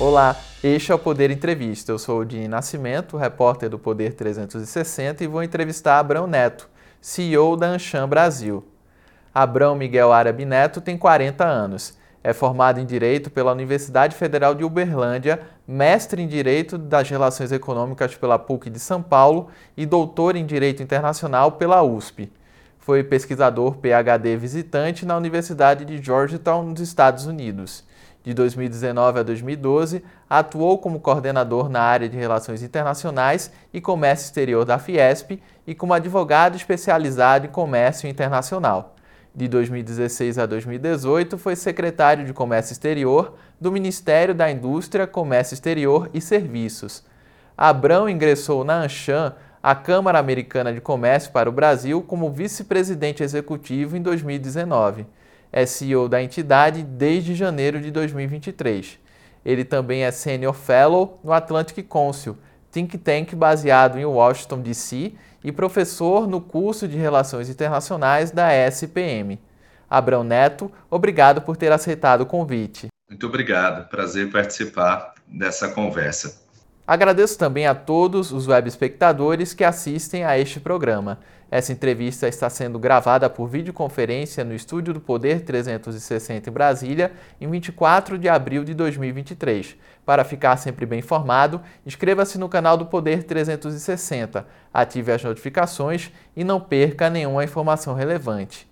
Olá, este é o Poder Entrevista. Eu sou o Dini Nascimento, repórter do Poder 360 e vou entrevistar Abrão Neto, CEO da Anshan Brasil. Abrão Miguel Árabe Neto tem 40 anos. É formado em Direito pela Universidade Federal de Uberlândia, mestre em Direito das Relações Econômicas pela PUC de São Paulo e doutor em Direito Internacional pela USP. Foi pesquisador PhD visitante na Universidade de Georgetown, nos Estados Unidos. De 2019 a 2012, atuou como coordenador na área de Relações Internacionais e Comércio Exterior da Fiesp e como advogado especializado em Comércio Internacional. De 2016 a 2018, foi secretário de Comércio Exterior do Ministério da Indústria, Comércio Exterior e Serviços. Abrão ingressou na Anshan, a Câmara Americana de Comércio para o Brasil, como vice-presidente executivo em 2019. É CEO da entidade desde janeiro de 2023. Ele também é Senior Fellow no Atlantic Council, think tank baseado em Washington, D.C., e professor no curso de Relações Internacionais da SPM. Abrão Neto, obrigado por ter aceitado o convite. Muito obrigado, prazer participar dessa conversa. Agradeço também a todos os web espectadores que assistem a este programa. Essa entrevista está sendo gravada por videoconferência no Estúdio do Poder 360 em Brasília, em 24 de abril de 2023. Para ficar sempre bem informado, inscreva-se no canal do Poder 360, ative as notificações e não perca nenhuma informação relevante.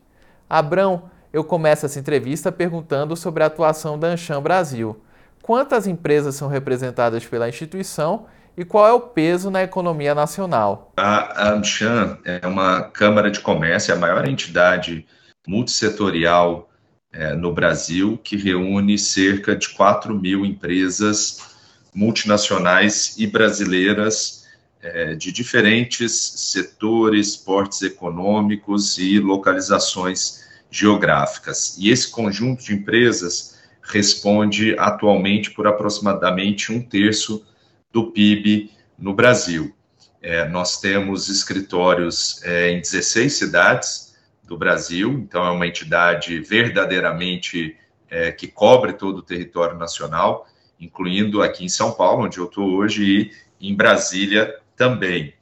Abrão, eu começo essa entrevista perguntando sobre a atuação da Anshan Brasil. Quantas empresas são representadas pela instituição e qual é o peso na economia nacional? A AmCham é uma Câmara de Comércio, é a maior entidade multissetorial é, no Brasil, que reúne cerca de 4 mil empresas multinacionais e brasileiras é, de diferentes setores, portes econômicos e localizações geográficas. E esse conjunto de empresas responde atualmente por aproximadamente um terço do PIB no Brasil. É, nós temos escritórios é, em 16 cidades do Brasil, então é uma entidade verdadeiramente é, que cobre todo o território nacional, incluindo aqui em São Paulo, onde eu estou hoje, e em Brasília também.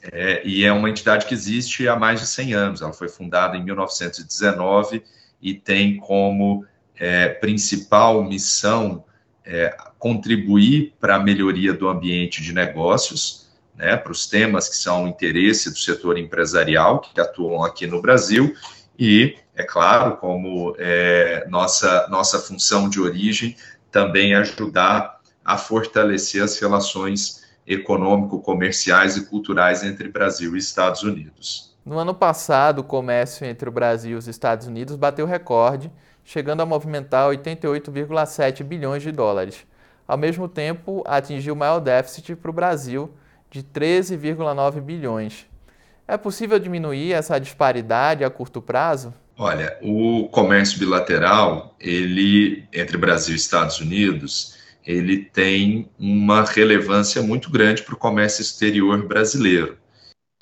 É, e é uma entidade que existe há mais de 100 anos. Ela foi fundada em 1919 e tem como é, principal missão é, contribuir para a melhoria do ambiente de negócios, né, para os temas que são interesse do setor empresarial que atuam aqui no Brasil e, é claro, como é, nossa, nossa função de origem, também ajudar a fortalecer as relações econômico-comerciais e culturais entre Brasil e Estados Unidos. No ano passado, o comércio entre o Brasil e os Estados Unidos bateu recorde chegando a movimentar 88,7 bilhões de dólares. Ao mesmo tempo, atingiu o maior déficit para o Brasil, de 13,9 bilhões. É possível diminuir essa disparidade a curto prazo? Olha, o comércio bilateral, ele entre Brasil e Estados Unidos, ele tem uma relevância muito grande para o comércio exterior brasileiro,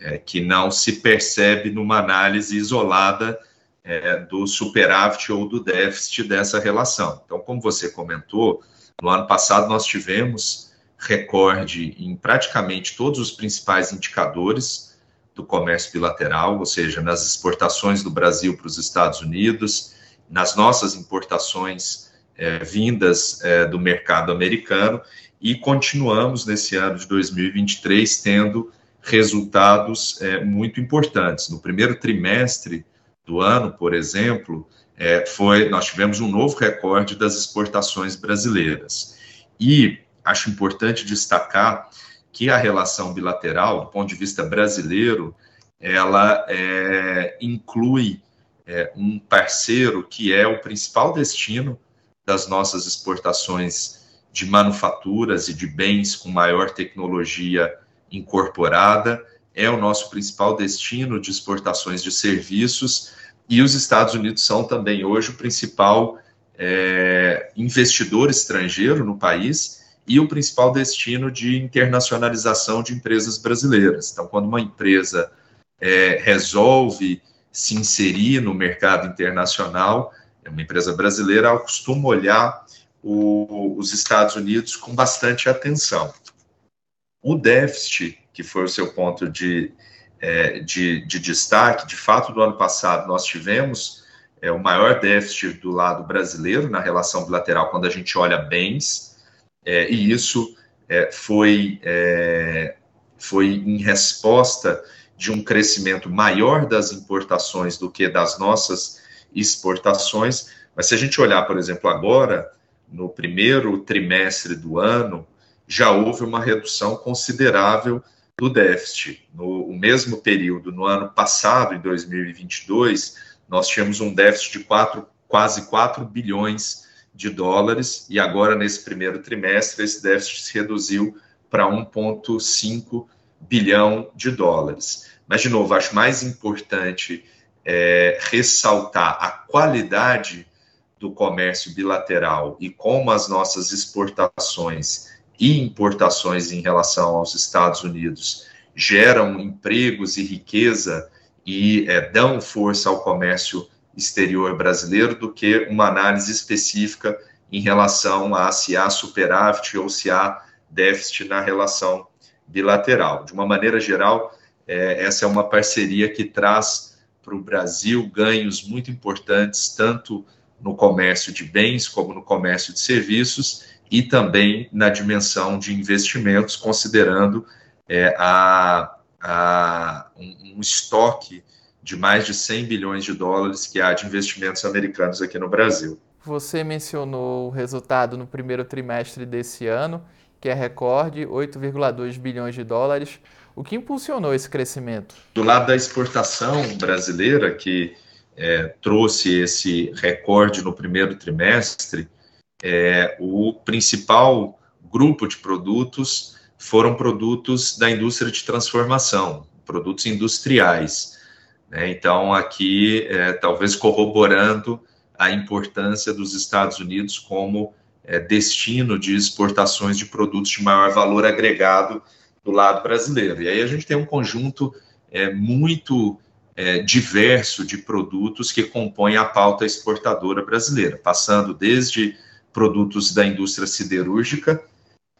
é, que não se percebe numa análise isolada é, do superávit ou do déficit dessa relação. Então, como você comentou, no ano passado nós tivemos recorde em praticamente todos os principais indicadores do comércio bilateral, ou seja, nas exportações do Brasil para os Estados Unidos, nas nossas importações é, vindas é, do mercado americano, e continuamos nesse ano de 2023 tendo resultados é, muito importantes. No primeiro trimestre, do ano, por exemplo, é, foi nós tivemos um novo recorde das exportações brasileiras. E acho importante destacar que a relação bilateral, do ponto de vista brasileiro, ela é, inclui é, um parceiro que é o principal destino das nossas exportações de manufaturas e de bens com maior tecnologia incorporada, é o nosso principal destino de exportações de serviços e os Estados Unidos são também hoje o principal é, investidor estrangeiro no país e o principal destino de internacionalização de empresas brasileiras. Então, quando uma empresa é, resolve se inserir no mercado internacional, é uma empresa brasileira, costuma olhar o, os Estados Unidos com bastante atenção. O déficit, que foi o seu ponto de, é, de, de, destaque, de fato, do ano passado nós tivemos é, o maior déficit do lado brasileiro na relação bilateral quando a gente olha bens, é, e isso é, foi, é, foi em resposta de um crescimento maior das importações do que das nossas exportações. Mas se a gente olhar, por exemplo, agora, no primeiro trimestre do ano, já houve uma redução considerável do déficit. No mesmo período, no ano passado, em 2022, nós tínhamos um déficit de quatro, quase 4 bilhões de dólares, e agora, nesse primeiro trimestre, esse déficit se reduziu para 1,5 bilhão de dólares. Mas, de novo, acho mais importante é, ressaltar a qualidade do comércio bilateral e como as nossas exportações e importações em relação aos Estados Unidos geram empregos e riqueza e é, dão força ao comércio exterior brasileiro do que uma análise específica em relação a se há superávit ou se há déficit na relação bilateral. De uma maneira geral, é, essa é uma parceria que traz para o Brasil ganhos muito importantes, tanto no comércio de bens como no comércio de serviços e também na dimensão de investimentos, considerando é, a, a, um, um estoque de mais de 100 bilhões de dólares que há de investimentos americanos aqui no Brasil. Você mencionou o resultado no primeiro trimestre desse ano, que é recorde, 8,2 bilhões de dólares. O que impulsionou esse crescimento? Do lado da exportação brasileira, que é, trouxe esse recorde no primeiro trimestre, é, o principal grupo de produtos foram produtos da indústria de transformação, produtos industriais. Né? Então, aqui, é, talvez corroborando a importância dos Estados Unidos como é, destino de exportações de produtos de maior valor agregado do lado brasileiro. E aí a gente tem um conjunto é, muito é, diverso de produtos que compõem a pauta exportadora brasileira, passando desde produtos da indústria siderúrgica,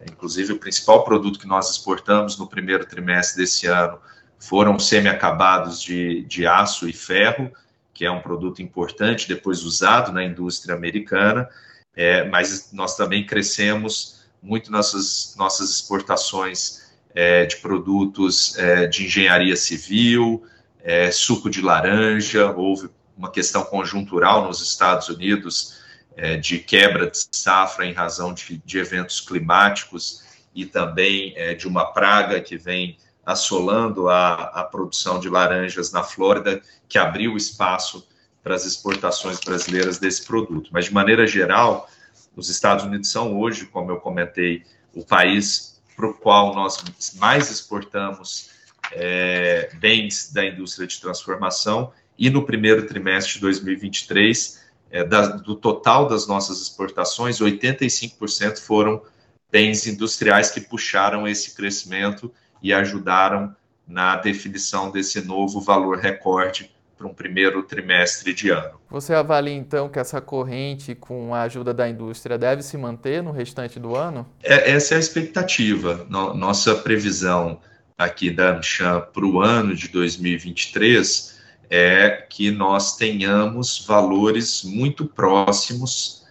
inclusive o principal produto que nós exportamos no primeiro trimestre desse ano foram semi-acabados de, de aço e ferro, que é um produto importante, depois usado na indústria americana, é, mas nós também crescemos muito nossas, nossas exportações é, de produtos é, de engenharia civil, é, suco de laranja, houve uma questão conjuntural nos Estados Unidos é, de quebra de safra em razão de, de eventos climáticos e também é, de uma praga que vem assolando a, a produção de laranjas na Flórida, que abriu espaço para as exportações brasileiras desse produto. Mas, de maneira geral, os Estados Unidos são hoje, como eu comentei, o país para o qual nós mais exportamos é, bens da indústria de transformação, e no primeiro trimestre de 2023, é, da, do total das nossas exportações, 85% foram bens industriais que puxaram esse crescimento e ajudaram na definição desse novo valor recorde para um primeiro trimestre de ano. Você avalia então que essa corrente, com a ajuda da indústria, deve se manter no restante do ano? É, essa é a expectativa. No, nossa previsão aqui da AmCham para o ano de 2023 é que nós tenhamos valores muito próximos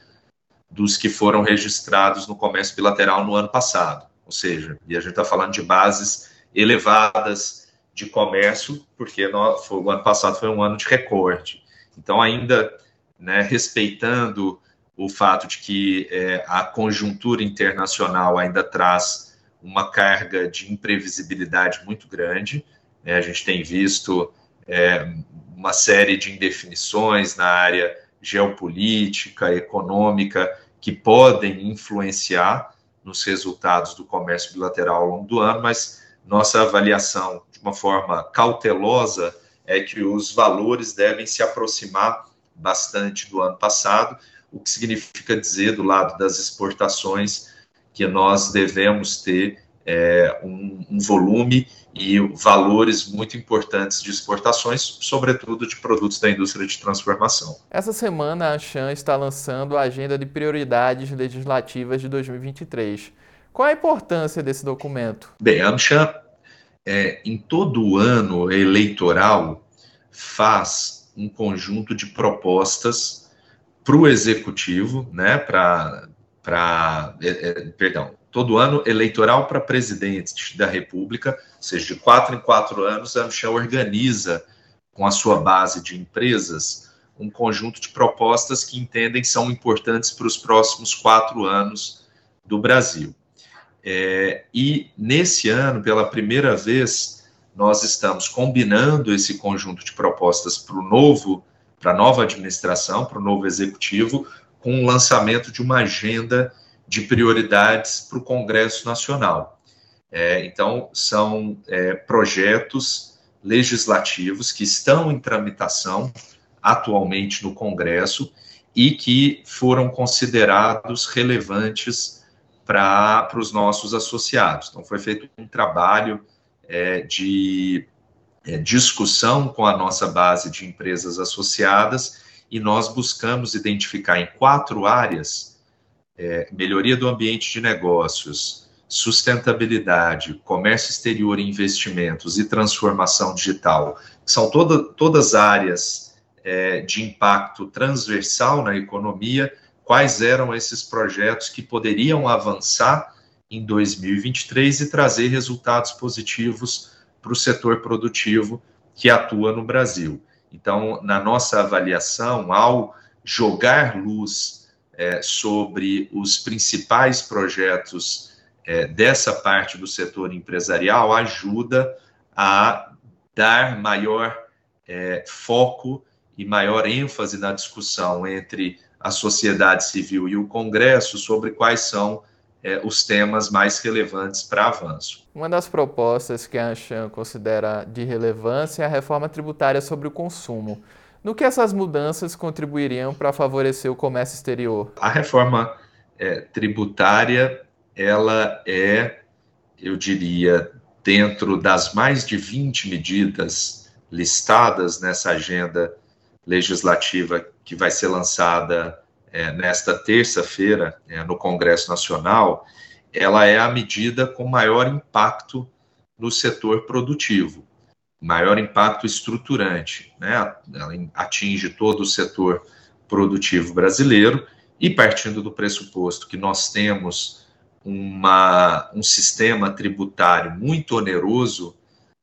dos que foram registrados no comércio bilateral no ano passado. Ou seja, e a gente está falando de bases elevadas de comércio, porque foi, o ano passado foi um ano de recorde. Então, ainda né, respeitando o fato de que é, a conjuntura internacional ainda traz uma carga de imprevisibilidade muito grande, né, a gente tem visto é, uma série de indefinições na área geopolítica, econômica, que podem influenciar nos resultados do comércio bilateral ao longo do ano, mas nossa avaliação, de uma forma cautelosa, é que os valores devem se aproximar bastante do ano passado, o que significa dizer, do lado das exportações, que nós devemos ter é, um, um, volume e valores muito importantes de exportações, sobretudo de produtos da indústria de transformação. Essa semana, a Chan está lançando a Agenda de Prioridades Legislativas de 2023. Qual a importância desse documento? Bem, a AmCham, é, em todo o ano eleitoral, faz um conjunto de propostas para o executivo, né, para, é, é, perdão, todo ano eleitoral para presidente da República, ou seja, de quatro em quatro anos, a Michel organiza com a sua base de empresas um conjunto de propostas que entendem são importantes para os próximos quatro anos do Brasil. É, e nesse ano, pela primeira vez, nós estamos combinando esse conjunto de propostas para o novo, para a nova administração, para o novo executivo, com o lançamento de uma agenda de prioridades para o Congresso Nacional. É, então, são é, projetos legislativos que estão em tramitação atualmente no Congresso e que foram considerados relevantes para os nossos associados. Então, foi feito um trabalho é, de é, discussão com a nossa base de empresas associadas e nós buscamos identificar em quatro áreas é, melhoria do ambiente de negócios, sustentabilidade, comércio exterior e investimentos e transformação digital, são toda, todas áreas é, de impacto transversal na economia, quais eram esses projetos que poderiam avançar em 2023 e trazer resultados positivos para o setor produtivo que atua no Brasil. Então, na nossa avaliação, ao jogar luz é, sobre os principais projetos é, dessa parte do setor empresarial ajuda a dar maior é, foco e maior ênfase na discussão entre a sociedade civil e o Congresso sobre quais são é, os temas mais relevantes para avanço. Uma das propostas que a Anshan considera de relevância é a reforma tributária sobre o consumo. No que essas mudanças contribuiriam para favorecer o comércio exterior? A reforma é, tributária, ela é, eu diria, dentro das mais de 20 medidas listadas nessa agenda legislativa que vai ser lançada é, nesta terça-feira é, no Congresso Nacional, ela é a medida com maior impacto no setor produtivo maior impacto estruturante, né? Ela atinge todo o setor produtivo brasileiro e partindo do pressuposto que nós temos uma, um sistema tributário muito oneroso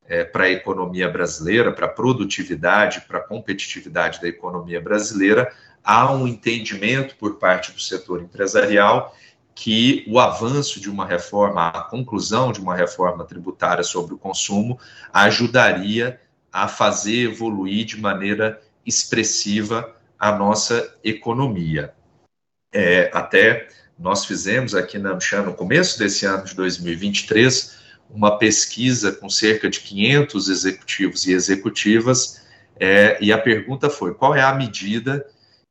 é, para a economia brasileira, para a produtividade, para a competitividade da economia brasileira, há um entendimento por parte do setor empresarial que o avanço de uma reforma, a conclusão de uma reforma tributária sobre o consumo, ajudaria a fazer evoluir de maneira expressiva a nossa economia. É, até nós fizemos aqui na Amchan, no começo desse ano de 2023, uma pesquisa com cerca de 500 executivos e executivas, é, e a pergunta foi: qual é a medida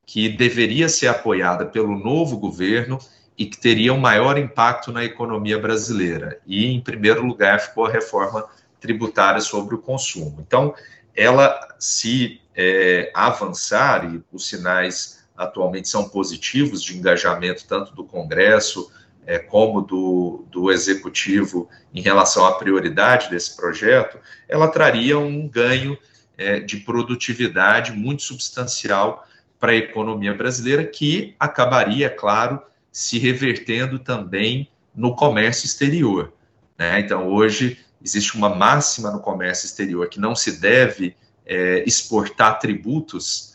que deveria ser apoiada pelo novo governo e que teria um maior impacto na economia brasileira. E, em primeiro lugar, ficou a reforma tributária sobre o consumo. Então, ela, se é, avançar, e os sinais atualmente são positivos de engajamento tanto do Congresso é, como do, do Executivo em relação à prioridade desse projeto, ela traria um ganho é, de produtividade muito substancial para a economia brasileira, que acabaria, é claro, se revertendo também no comércio exterior. Né? Então, hoje, existe uma máxima no comércio exterior que não se deve é, exportar tributos,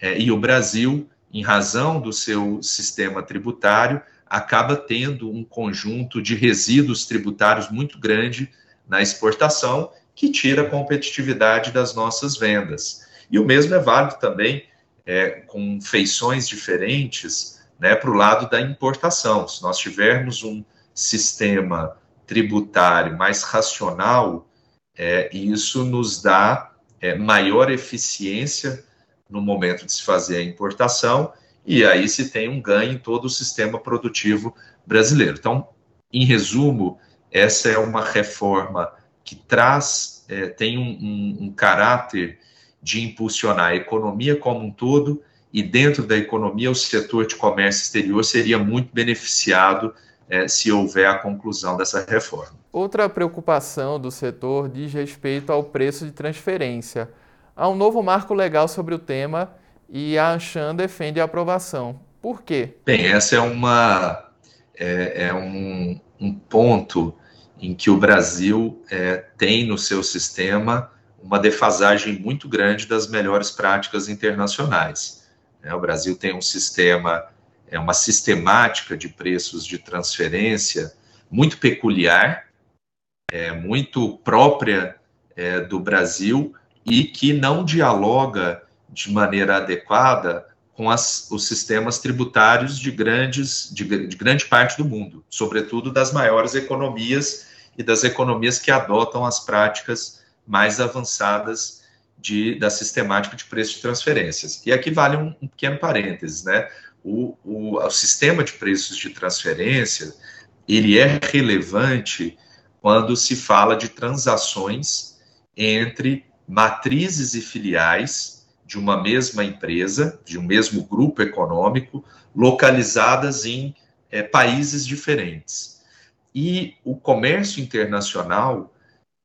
é, e o Brasil, em razão do seu sistema tributário, acaba tendo um conjunto de resíduos tributários muito grande na exportação, que tira a competitividade das nossas vendas. E o mesmo é válido também é, com feições diferentes né, para o lado da importação. Se nós tivermos um sistema tributário mais racional, é, isso nos dá é, maior eficiência no momento de se fazer a importação, e aí se tem um ganho em todo o sistema produtivo brasileiro. Então, em resumo, essa é uma reforma que traz, é, tem um, um, um caráter de impulsionar a economia como um todo e dentro da economia o setor de comércio exterior seria muito beneficiado é, se houver a conclusão dessa reforma. Outra preocupação do setor diz respeito ao preço de transferência. Há um novo marco legal sobre o tema e a Anshan defende a aprovação. Por quê? Bem, essa é uma é, é um, um, ponto em que o Brasil é, tem no seu sistema uma defasagem muito grande das melhores práticas internacionais. É, o Brasil tem um sistema, é uma sistemática de preços de transferência muito peculiar, é, muito própria é, do Brasil e que não dialoga de maneira adequada com as, os sistemas tributários de, grandes, de, de grande parte do mundo, sobretudo das maiores economias e das economias que adotam as práticas mais avançadas de, da sistemática de preço de transferências. E aqui vale um, um pequeno parênteses, né? O, o, o, sistema de preços de transferência, ele é relevante quando se fala de transações entre matrizes e filiais de uma mesma empresa, de um mesmo grupo econômico, localizadas em é, países diferentes. E o comércio internacional,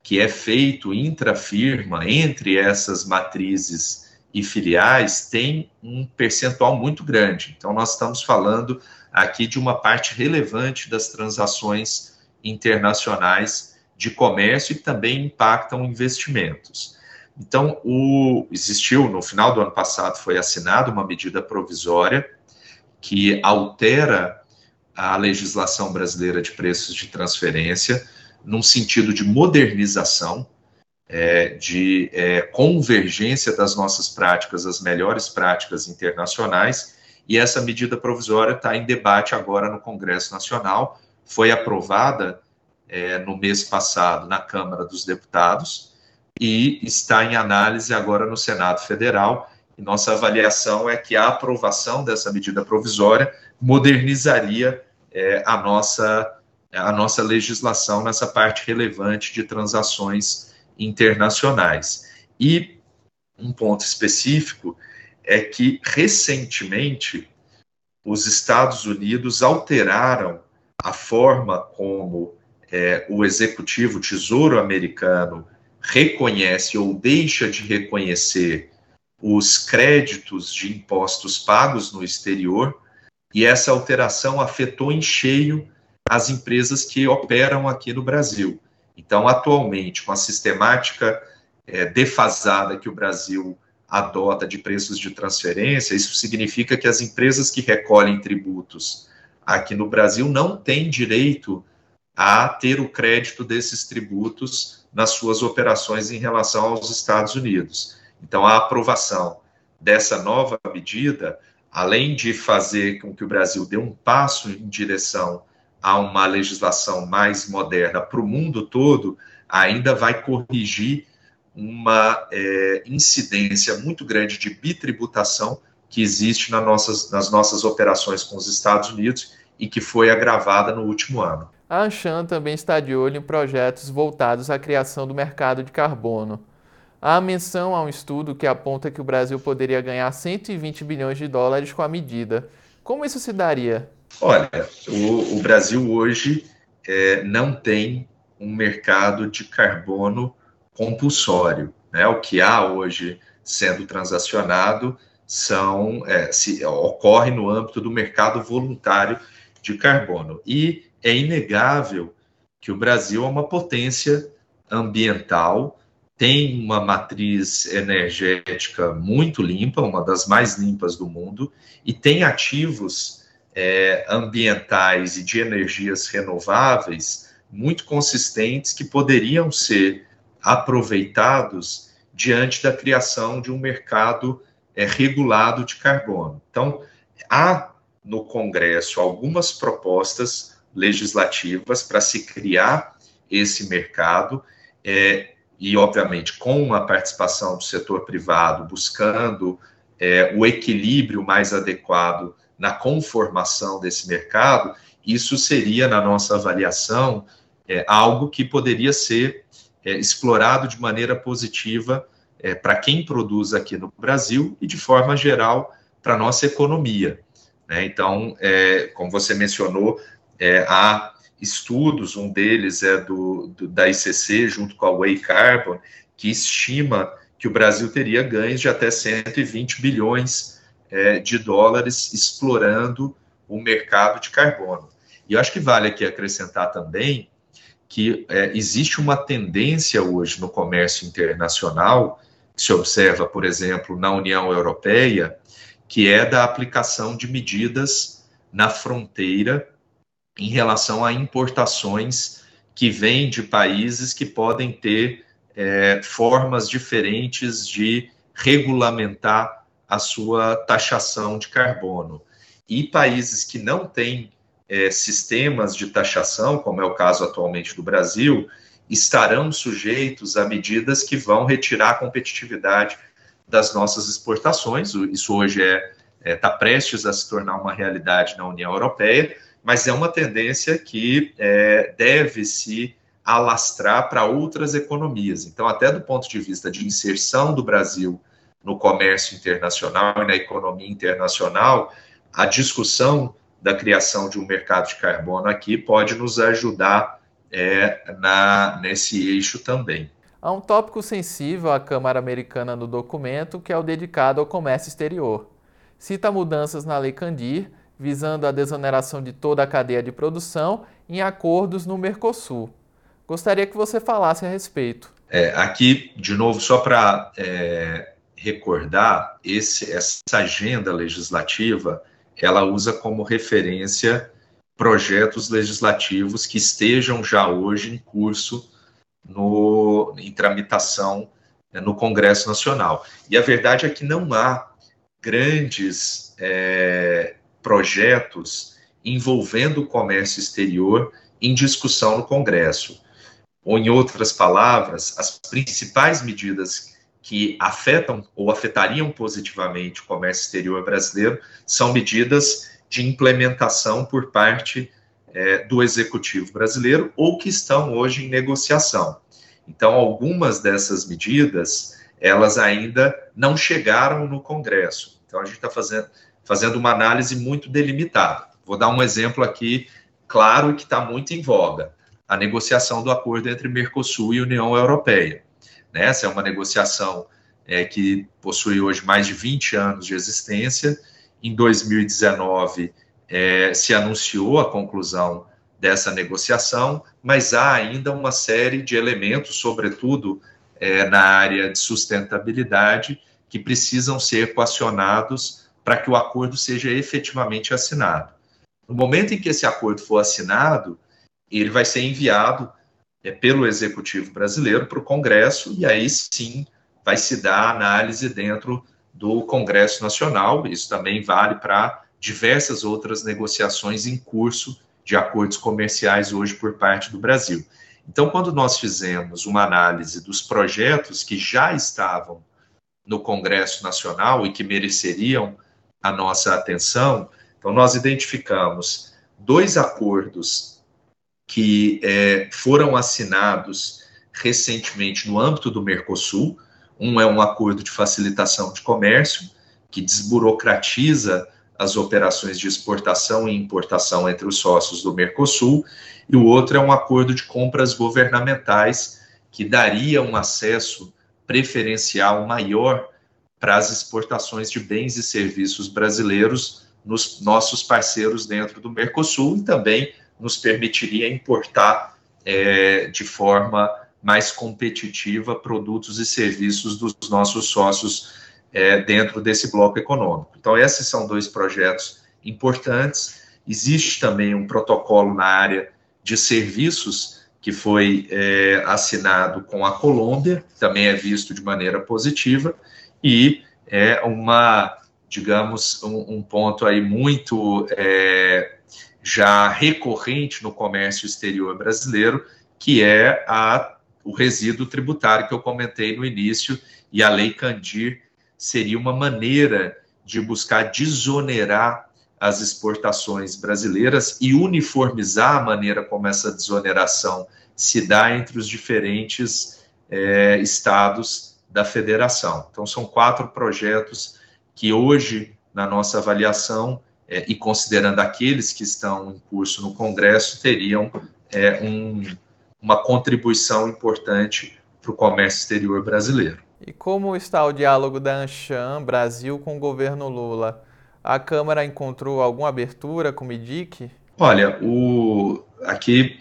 que é feito intra-firma entre essas matrizes e filiais, tem um percentual muito grande. Então, nós estamos falando aqui de uma parte relevante das transações internacionais de comércio e também impactam investimentos. Então, o, existiu, no final do ano passado, foi assinada uma medida provisória que altera a legislação brasileira de preços de transferência num sentido de modernização, é, de é, convergência das nossas práticas, as melhores práticas internacionais, e essa medida provisória está em debate agora no Congresso Nacional, foi aprovada é, no mês passado na Câmara dos Deputados e está em análise agora no Senado Federal. E nossa avaliação é que a aprovação dessa medida provisória modernizaria é, a nossa a nossa legislação nessa parte relevante de transações internacionais. E um ponto específico é que, recentemente, os Estados Unidos alteraram a forma como é, o executivo tesouro americano reconhece ou deixa de reconhecer os créditos de impostos pagos no exterior, e essa alteração afetou em cheio as empresas que operam aqui no Brasil. Então, atualmente, com a sistemática é, defasada que o Brasil adota de preços de transferência, isso significa que as empresas que recolhem tributos aqui no Brasil não têm direito a ter o crédito desses tributos nas suas operações em relação aos Estados Unidos. Então, a aprovação dessa nova medida, além de fazer com que o Brasil dê um passo em direção a uma legislação mais moderna para o mundo todo, ainda vai corrigir uma é, incidência muito grande de bitributação que existe nas nossas, nas nossas operações com os Estados Unidos e que foi agravada no último ano. A Anshan também está de olho em projetos voltados à criação do mercado de carbono. Há menção a um estudo que aponta que o Brasil poderia ganhar 120 bilhões de dólares com a medida. Como isso se daria? Olha, o, o Brasil hoje é, não tem um mercado de carbono compulsório. Né? O que há hoje sendo transacionado são é, se, ocorre no âmbito do mercado voluntário de carbono. E é inegável que o Brasil é uma potência ambiental, tem uma matriz energética muito limpa, uma das mais limpas do mundo, e tem ativos é, ambientais e de energias renováveis muito consistentes que poderiam ser aproveitados diante da criação de um mercado é, regulado de carbono. Então, há no Congresso algumas propostas legislativas para se criar esse mercado, é, e, obviamente, com a participação do setor privado, buscando é, o equilíbrio mais adequado na conformação desse mercado, isso seria, na nossa avaliação, é, algo que poderia ser é, explorado de maneira positiva é, para quem produz aqui no Brasil e, de forma geral, para a nossa economia. Né? Então, é, como você mencionou, é, há estudos, um deles é do, do, da ICC, junto com a Way Carbon, que estima que o Brasil teria ganhos de até 120 bilhões é, de dólares explorando o mercado de carbono. E eu acho que vale aqui acrescentar também que é, existe uma tendência hoje no comércio internacional, que se observa, por exemplo, na União Europeia, que é da aplicação de medidas na fronteira em relação a importações que vêm de países que podem ter é, formas diferentes de regulamentar a sua taxação de carbono. E países que não têm é, sistemas de taxação, como é o caso atualmente do Brasil, estarão sujeitos a medidas que vão retirar a competitividade das nossas exportações. Isso hoje é está é, tá prestes a se tornar uma realidade na União Europeia, mas é uma tendência que é, deve se alastrar para outras economias. Então, até do ponto de vista de inserção do Brasil no comércio internacional e na economia internacional, a discussão da criação de um mercado de carbono aqui pode nos ajudar é, na, nesse eixo também. Há um tópico sensível à Câmara Americana no documento, que é o dedicado ao comércio exterior. Cita mudanças na Lei Candir, visando a desoneração de toda a cadeia de produção em acordos no Mercosul. Gostaria que você falasse a respeito. É, aqui, de novo, só para é, recordar, esse, essa agenda legislativa, ela usa como referência projetos legislativos que estejam já hoje em curso no, em tramitação né, no Congresso Nacional. E a verdade é que não há grandes é, projetos envolvendo o comércio exterior em discussão no Congresso. Ou, em outras palavras, as principais medidas que afetam ou afetariam positivamente o comércio exterior brasileiro são medidas de implementação por parte é, do executivo brasileiro ou que estão hoje em negociação. Então, algumas dessas medidas elas ainda não chegaram no Congresso. Então, a gente está fazendo, fazendo uma análise muito delimitada. Vou dar um exemplo aqui claro que está muito em voga: a negociação do acordo entre Mercosul e União Europeia. Né? Essa é uma negociação é, que possui hoje mais de 20 anos de existência. Em 2019, é, se anunciou a conclusão dessa negociação, mas há ainda uma série de elementos, sobretudo é, na área de sustentabilidade, que precisam ser equacionados para que o acordo seja efetivamente assinado. No momento em que esse acordo for assinado, ele vai ser enviado é, pelo Executivo brasileiro para o Congresso, e aí sim vai se dar a análise dentro do Congresso Nacional. Isso também vale para diversas outras negociações em curso de acordos comerciais hoje por parte do Brasil. Então, quando nós fizemos uma análise dos projetos que já estavam no Congresso Nacional e que mereceriam a nossa atenção, então nós identificamos dois acordos que é, foram assinados recentemente no âmbito do Mercosul. Um é um acordo de facilitação de comércio, que desburocratiza as operações de exportação e importação entre os sócios do Mercosul, e o outro é um acordo de compras governamentais, que daria um acesso preferencial maior para as exportações de bens e serviços brasileiros nos nossos parceiros dentro do Mercosul e também nos permitiria importar é, de forma mais competitiva produtos e serviços dos nossos sócios é, dentro desse bloco econômico. Então, esses são dois projetos importantes. Existe também um protocolo na área de serviços que foi é, assinado com a Colômbia, também é visto de maneira positiva, e é uma, digamos, um, um ponto aí muito é, já recorrente no comércio exterior brasileiro, que é a, o resíduo tributário que eu comentei no início, e a Lei Candir seria uma maneira de buscar desonerar as exportações brasileiras e uniformizar a maneira como essa desoneração se dá entre os diferentes é, estados da federação. Então, são quatro projetos que hoje, na nossa avaliação, é, e considerando aqueles que estão em curso no Congresso, teriam é, um, uma contribuição importante para o comércio exterior brasileiro. E como está o diálogo da Anshan Brasil com o governo Lula? A Câmara encontrou alguma abertura com o MIDIC? Olha, o, aqui,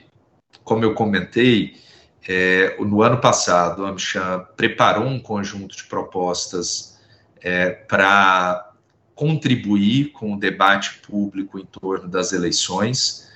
como eu comentei, é, no ano passado, a Anshan preparou um conjunto de propostas é, para contribuir com o debate público em torno das eleições.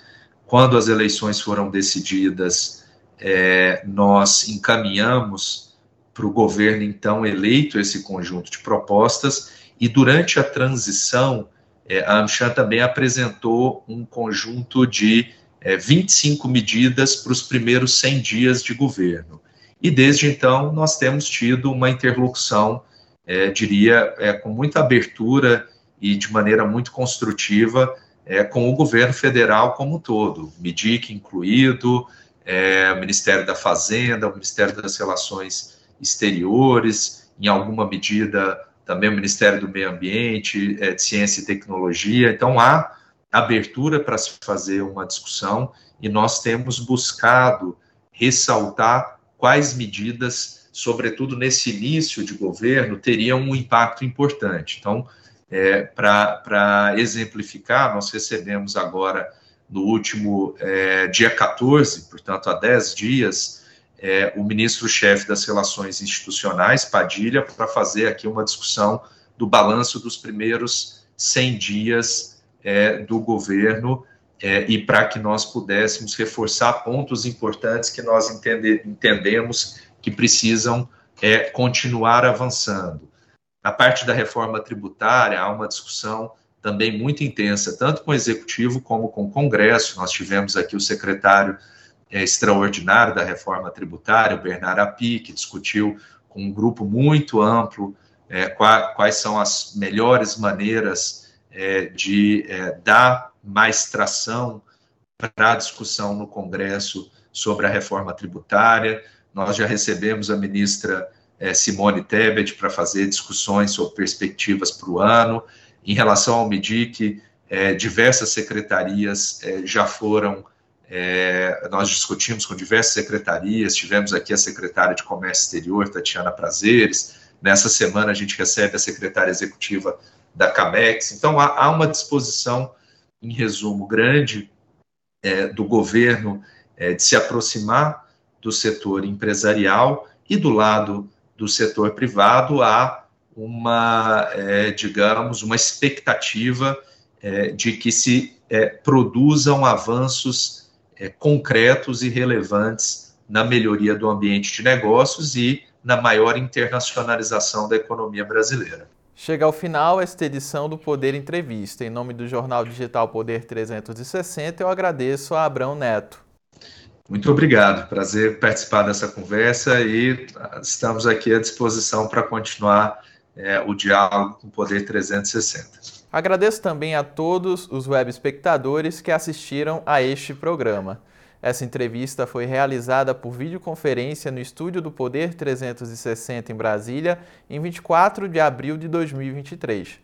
Quando as eleições foram decididas, é, nós encaminhamos para o governo então eleito esse conjunto de propostas e durante a transição é, a AmCham também apresentou um conjunto de é, 25 medidas para os primeiros 100 dias de governo. E desde então nós temos tido uma interlocução, é, diria, é, com muita abertura e de maneira muito construtiva é, com o governo federal como um todo, MIDIC incluído, é, Ministério da Fazenda, o Ministério das Relações Exteriores, em alguma medida também o Ministério do Meio Ambiente, é, de Ciência e Tecnologia. Então, há abertura para se fazer uma discussão e nós temos buscado ressaltar quais medidas, sobretudo nesse início de governo, teriam um impacto importante. Então, é, Para exemplificar, nós recebemos agora, no último é, dia 14, portanto, há 10 dias, é, o ministro-chefe das Relações Institucionais, Padilha, para fazer aqui uma discussão do balanço dos primeiros 100 dias é, do governo é, e para que nós pudéssemos reforçar pontos importantes que nós entende, entendemos que precisam é, continuar avançando. Na parte da reforma tributária, há uma discussão também muito intensa, tanto com o Executivo como com o Congresso. Nós tivemos aqui o secretário é, extraordinário da reforma tributária, o Bernardo Api, que discutiu com um grupo muito amplo é, quais, são as melhores maneiras é, de é, dar mais tração para a discussão no Congresso sobre a reforma tributária. Nós já recebemos a ministra é, Simone Tebet para fazer discussões sobre perspectivas para o ano. Em relação ao MIDIC, é, diversas secretarias é, já foram, é, nós discutimos com diversas secretarias, tivemos aqui a secretária de Comércio Exterior, Tatiana Prazeres, nessa semana a gente recebe a secretária executiva da CAMEX, então há, há uma disposição, em resumo, grande é, do governo de se aproximar do setor empresarial e do lado do setor privado há uma, é, digamos, uma expectativa é, de que se é, produzam avanços é, concretos e relevantes na melhoria do ambiente de negócios e na maior internacionalização da economia brasileira. Chega ao final esta edição do Poder Entrevista. Em nome do jornal digital Poder 360, eu agradeço a Abrão Neto. Muito obrigado, prazer participar dessa conversa e estamos aqui à disposição para continuar é, o diálogo com o Poder 360. Agradeço também a todos os web espectadores que assistiram a este programa. Essa entrevista foi realizada por videoconferência no estúdio do Poder 360 em Brasília, em 24 de abril de 2023.